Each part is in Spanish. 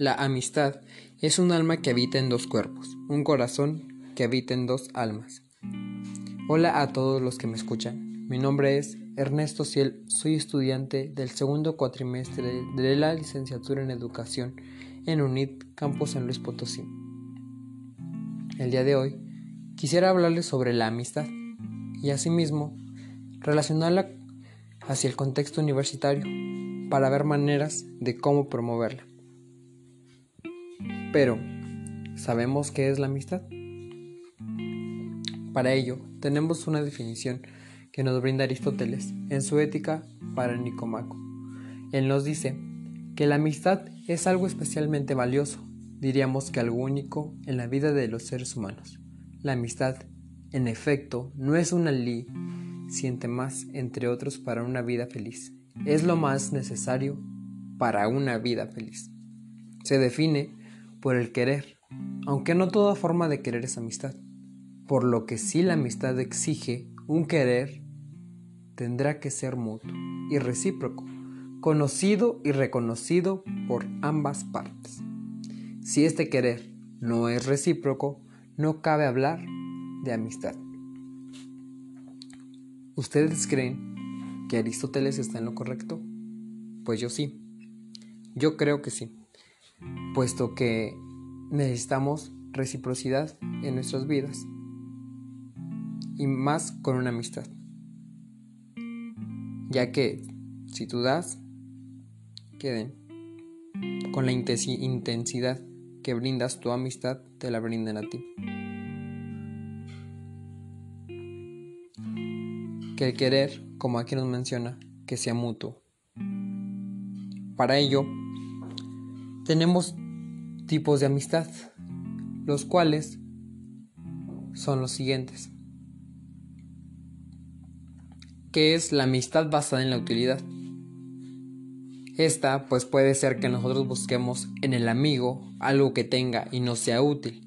La amistad es un alma que habita en dos cuerpos, un corazón que habita en dos almas. Hola a todos los que me escuchan. Mi nombre es Ernesto Ciel, soy estudiante del segundo cuatrimestre de la licenciatura en Educación en UNIT Campus San Luis Potosí. El día de hoy quisiera hablarles sobre la amistad y asimismo relacionarla hacia el contexto universitario para ver maneras de cómo promoverla. Pero, ¿sabemos qué es la amistad? Para ello, tenemos una definición que nos brinda Aristóteles en su Ética para Nicomaco. Él nos dice que la amistad es algo especialmente valioso, diríamos que algo único en la vida de los seres humanos. La amistad, en efecto, no es una ley, siente más, entre otros, para una vida feliz. Es lo más necesario para una vida feliz. Se define por el querer, aunque no toda forma de querer es amistad. Por lo que si la amistad exige un querer, tendrá que ser mutuo y recíproco, conocido y reconocido por ambas partes. Si este querer no es recíproco, no cabe hablar de amistad. ¿Ustedes creen que Aristóteles está en lo correcto? Pues yo sí. Yo creo que sí puesto que necesitamos reciprocidad en nuestras vidas y más con una amistad. Ya que si tú das, queden con la intensidad que brindas tu amistad, te la brindan a ti. Que el querer, como aquí nos menciona, que sea mutuo. Para ello, tenemos tipos de amistad, los cuales son los siguientes. ¿Qué es la amistad basada en la utilidad? Esta pues puede ser que nosotros busquemos en el amigo algo que tenga y no sea útil.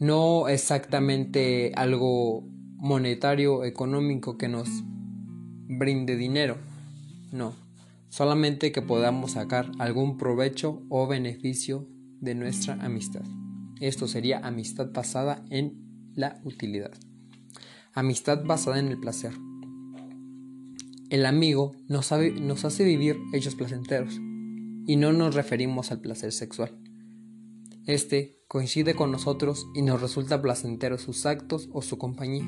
No exactamente algo monetario, económico que nos brinde dinero. No solamente que podamos sacar algún provecho o beneficio de nuestra amistad. Esto sería amistad basada en la utilidad. Amistad basada en el placer. El amigo nos, hace vivir hechos placenteros y no nos referimos al placer sexual. Este coincide con nosotros y nos resulta placentero sus actos o su compañía.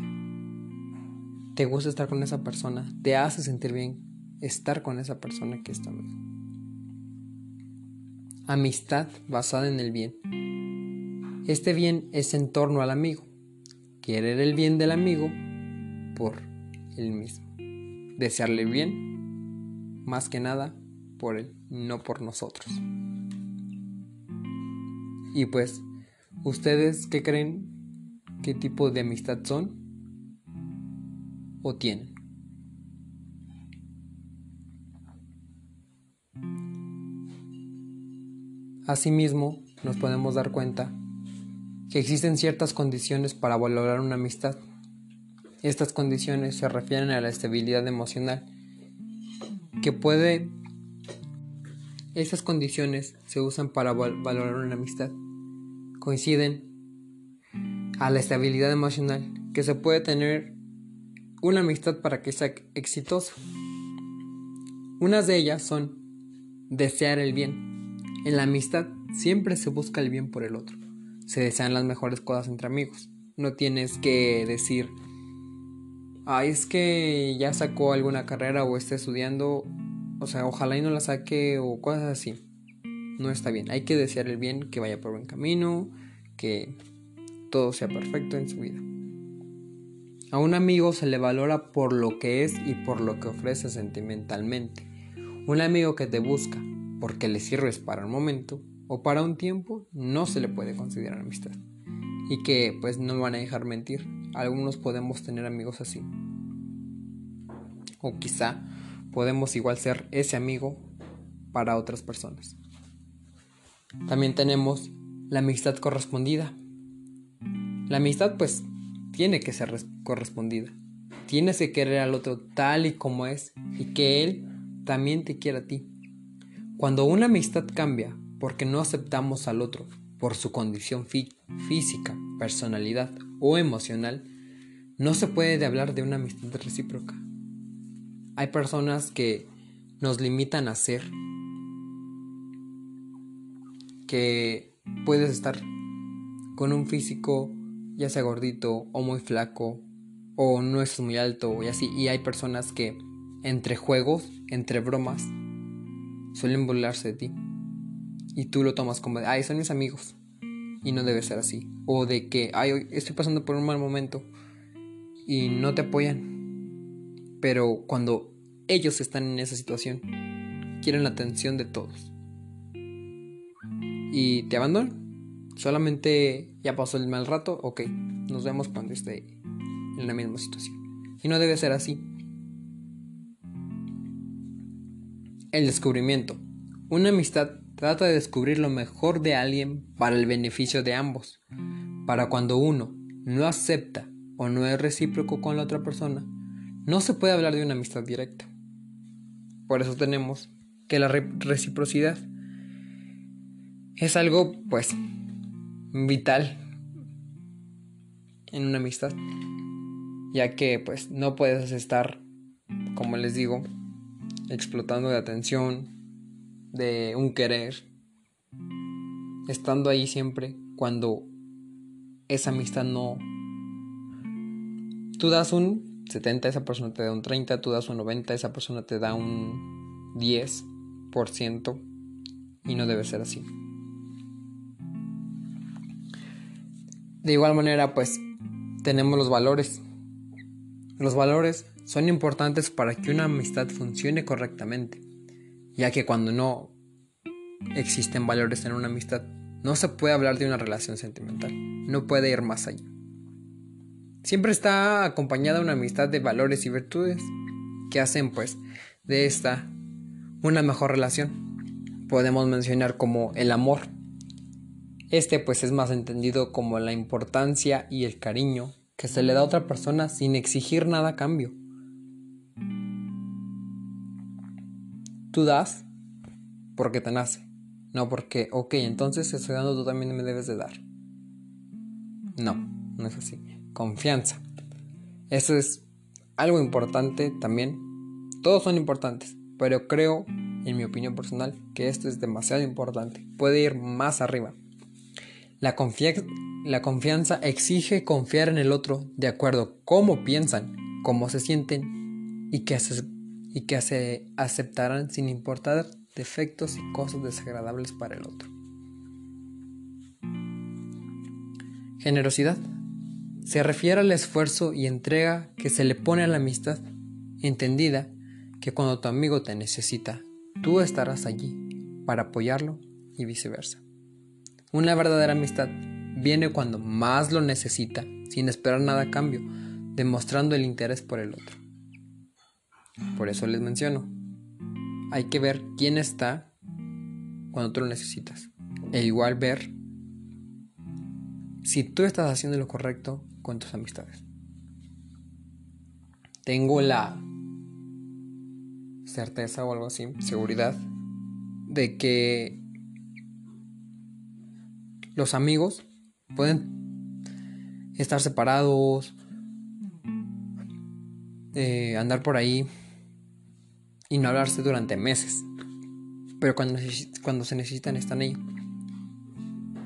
Te gusta estar con esa persona, te hace sentir bien estar con esa persona que está mejor. Amistad basada en el bien. Este bien es en torno al amigo. Querer el bien del amigo por él mismo. Desearle bien, más que nada, por él, no por nosotros. Y pues, ¿ustedes qué creen? ¿Qué tipo de amistad son? ¿O tienen? Asimismo, nos podemos dar cuenta que existen ciertas condiciones para valorar una amistad. Estas condiciones se refieren a la estabilidad emocional, que puede... Esas condiciones se usan para valorar una amistad. Coinciden a la estabilidad emocional, que se puede tener una amistad para que sea exitosa. Unas de ellas son desear el bien, en la amistad siempre se busca el bien por el otro. Se desean las mejores cosas entre amigos. No tienes que decir, ay, es que ya sacó alguna carrera o está estudiando, o sea, ojalá y no la saque o cosas así. No está bien. Hay que desear el bien, que vaya por buen camino, que todo sea perfecto en su vida. A un amigo se le valora por lo que es y por lo que ofrece sentimentalmente. Un amigo que te busca, porque le sirves para un momento o para un tiempo, no se le puede considerar amistad. Y que pues no van a dejar mentir, algunos podemos tener amigos así. O quizá podemos igual ser ese amigo para otras personas. También tenemos la amistad correspondida. La amistad pues tiene que ser correspondida. Tienes que querer al otro tal y como es y que él también te quiera a ti. Cuando una amistad cambia porque no aceptamos al otro por su condición física, personalidad o emocional, no se puede hablar de una amistad recíproca. Hay personas que nos limitan a ser, que puedes estar con un físico ya sea gordito o muy flaco o no es muy alto y así y hay personas que entre juegos, entre bromas suelen burlarse de ti. Y tú lo tomas como de, ay, son mis amigos y no debe ser así. O de que ay, estoy pasando por un mal momento y no te apoyan pero cuando ellos están en esa situación quieren la atención de todos. Y te abandonan. Solamente ya pasó el mal rato, ok, nos vemos cuando esté en la misma situación. Y no debe ser así. El descubrimiento. Una amistad trata de descubrir lo mejor de alguien para el beneficio de ambos. Para cuando uno no acepta o no es recíproco con la otra persona, no se puede hablar de una amistad directa. Por eso tenemos que la reciprocidad es algo, pues, vital en una amistad, ya que pues no puedes estar, como les digo, explotando de atención, de un querer, estando ahí siempre cuando esa amistad no... Tú das un 70, esa persona te da un 30, tú das un 90, esa persona te da un 10% y no debe ser así. De igual manera, pues tenemos los valores. Los valores son importantes para que una amistad funcione correctamente, ya que cuando no existen valores en una amistad, no se puede hablar de una relación sentimental, no puede ir más allá. Siempre está acompañada una amistad de valores y virtudes que hacen pues de esta una mejor relación. Podemos mencionar como el amor, este pues es más entendido como la importancia y el cariño que se le da a otra persona sin exigir nada a cambio. Tú das porque te nace, no porque, ok, entonces estoy dando, tú también me debes de dar. No, no es así. Confianza. Eso es algo importante también. Todos son importantes, pero creo, en mi opinión personal, que esto es demasiado importante. Puede ir más arriba. La, confianza exige confiar en el otro de acuerdo cómo piensan, cómo se sienten y que, y que se aceptarán sin importar defectos y cosas desagradables para el otro. Generosidad. Se refiere al esfuerzo y entrega que se le pone a la amistad, entendida que cuando tu amigo te necesita, tú estarás allí para apoyarlo y viceversa. Una verdadera amistad viene cuando más lo necesita, sin esperar nada a cambio, demostrando el interés por el otro. Por eso les menciono, hay que ver quién está cuando tú lo necesitas. E igual ver si tú estás haciendo lo correcto con tus amistades. Tengo la certeza o algo así, seguridad, de que los amigos pueden estar separados, eh, andar por ahí y no hablarse durante meses. Pero cuando, cuando se necesitan están ahí.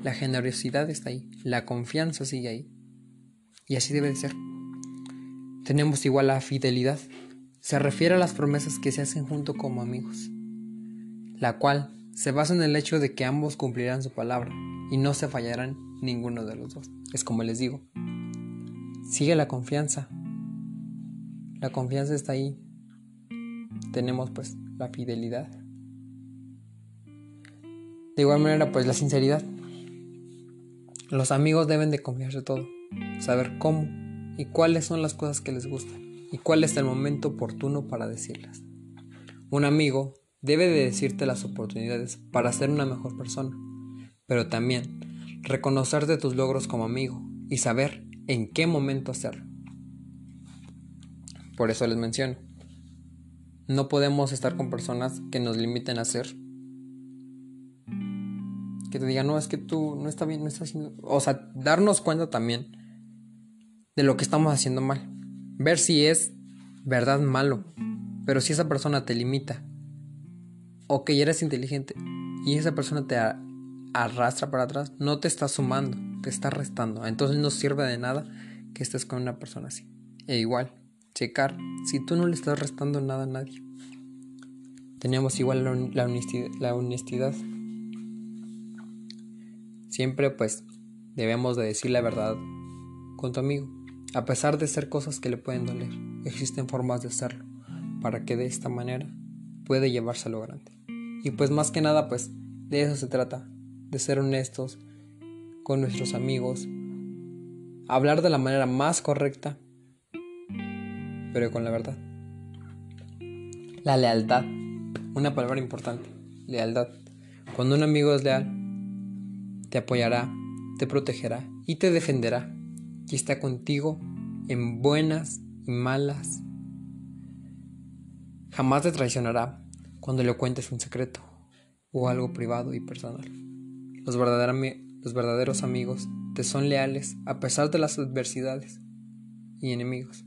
La generosidad está ahí, la confianza sigue ahí. Y así debe de ser. Tenemos igual la fidelidad. Se refiere a las promesas que se hacen junto como amigos, la cual se basa en el hecho de que ambos cumplirán su palabra y no se fallarán ninguno de los dos. Es como les digo, sigue la confianza. La confianza está ahí. Tenemos pues la fidelidad. De igual manera pues la sinceridad. Los amigos deben de confiarse todo, saber cómo y cuáles son las cosas que les gustan y cuál es el momento oportuno para decirlas. Un amigo debe de decirte las oportunidades para ser una mejor persona pero también reconocerte tus logros como amigo y saber en qué momento hacerlo. Por eso les menciono, no podemos estar con personas que nos limiten a ser que te diga, no, es que tú no está bien, no estás haciendo. O sea, darnos cuenta también de lo que estamos haciendo mal. Ver si es verdad malo. Pero si esa persona te limita, o que eres inteligente, y esa persona te arrastra para atrás, no te está sumando, te está restando. Entonces no sirve de nada que estés con una persona así. E igual, checar si tú no le estás restando nada a nadie. Tenemos igual la, honestidad. Siempre pues debemos de decir la verdad con tu amigo. A pesar de ser cosas que le pueden doler, existen formas de hacerlo para que de esta manera puede llevarse a lo grande. Y pues más que nada pues de eso se trata, de ser honestos con nuestros amigos, hablar de la manera más correcta, pero con la verdad. La lealtad, una palabra importante, lealtad. Cuando un amigo es leal, te apoyará, te protegerá y te defenderá y está contigo en buenas y malas. Jamás te traicionará cuando le cuentes un secreto o algo privado y personal. Los, los verdaderos amigos te son leales a pesar de las adversidades y enemigos.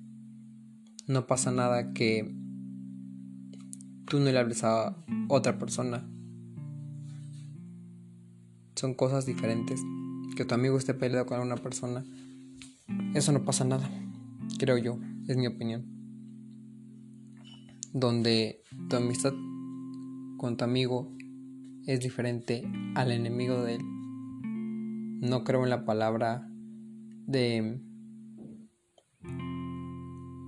No pasa nada que tú no le hables a otra persona. Son cosas diferentes. Que tu amigo esté peleado con una persona. Eso no pasa nada. Creo yo. Es mi opinión. Donde tu amistad con tu amigo es diferente al enemigo de él. No creo en la palabra de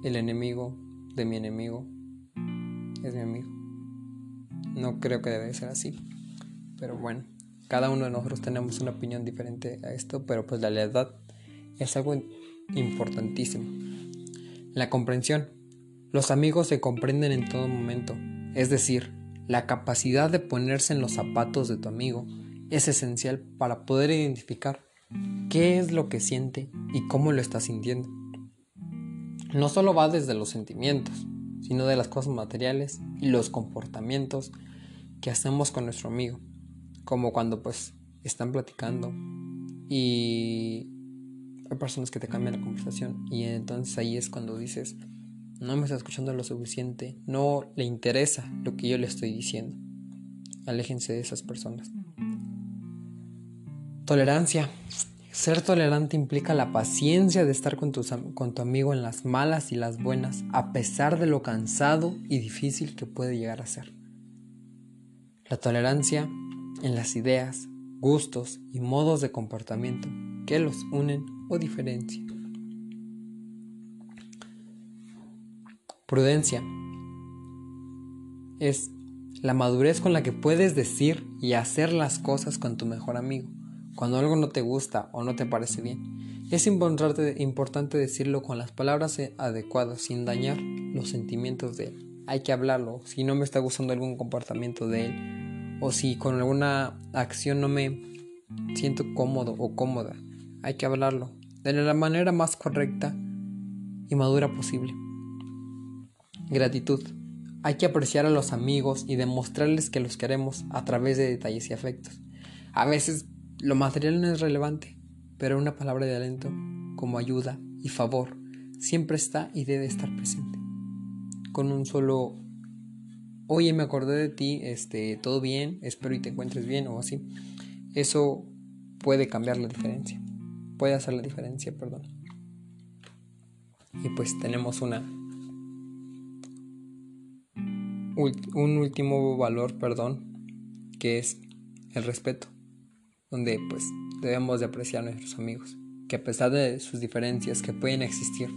el enemigo de mi enemigo es mi amigo. No creo que debe ser así. Pero bueno, cada uno de nosotros tenemos una opinión diferente a esto, pero pues la lealtad es algo importantísimo. La comprensión. Los amigos se comprenden en todo momento, es decir, la capacidad de ponerse en los zapatos de tu amigo es esencial para poder identificar qué es lo que siente y cómo lo está sintiendo. No solo va desde los sentimientos, sino de las cosas materiales y los comportamientos que hacemos con nuestro amigo, como cuando pues están platicando y hay personas que te cambian la conversación y entonces ahí es cuando dices, no me está escuchando lo suficiente, no le interesa lo que yo le estoy diciendo. Aléjense de esas personas. Tolerancia. Ser tolerante implica la paciencia de estar con, con, tu amigo en las malas y las buenas, a pesar de lo cansado y difícil que puede llegar a ser. La tolerancia en las ideas, gustos y modos de comportamiento que los unen o diferencian. Prudencia es la madurez con la que puedes decir y hacer las cosas con tu mejor amigo. Cuando algo no te gusta o no te parece bien, es importante decirlo con las palabras adecuadas sin dañar los sentimientos de él. Hay que hablarlo. Si no me está gustando algún comportamiento de él o si con alguna acción no me siento cómodo o cómoda, hay que hablarlo de la manera más correcta y madura posible. Gratitud. Hay que apreciar a los amigos y demostrarles que los queremos a través de detalles y afectos. A veces lo material no es relevante, pero una palabra de aliento, como ayuda y favor, siempre está y debe estar presente. Con un solo oye, me acordé de ti, este, todo bien, espero y te encuentres bien o así. Eso puede cambiar la diferencia. Puede hacer la diferencia, perdón. Y pues tenemos una un último valor, perdón, que es el respeto, donde pues debemos de apreciar a nuestros amigos, que a pesar de sus diferencias que pueden existir,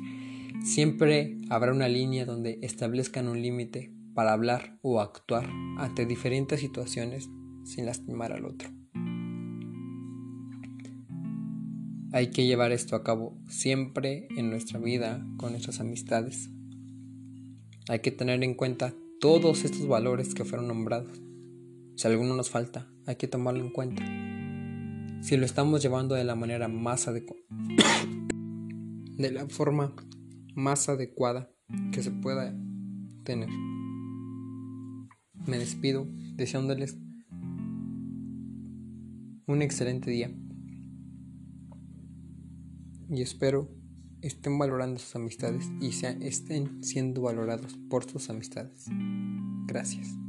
siempre habrá una línea donde establezcan un límite para hablar o actuar ante diferentes situaciones sin lastimar al otro. Hay que llevar esto a cabo siempre en nuestra vida con nuestras amistades. Hay que tener en cuenta todos estos valores que fueron nombrados. Si alguno nos falta, hay que tomarlo en cuenta. Si lo estamos llevando de la manera más adecuada, de la forma más adecuada que se pueda tener. Me despido deseándoles un excelente día. Y espero estén valorando sus amistades y estén siendo valorados por sus amistades. Gracias.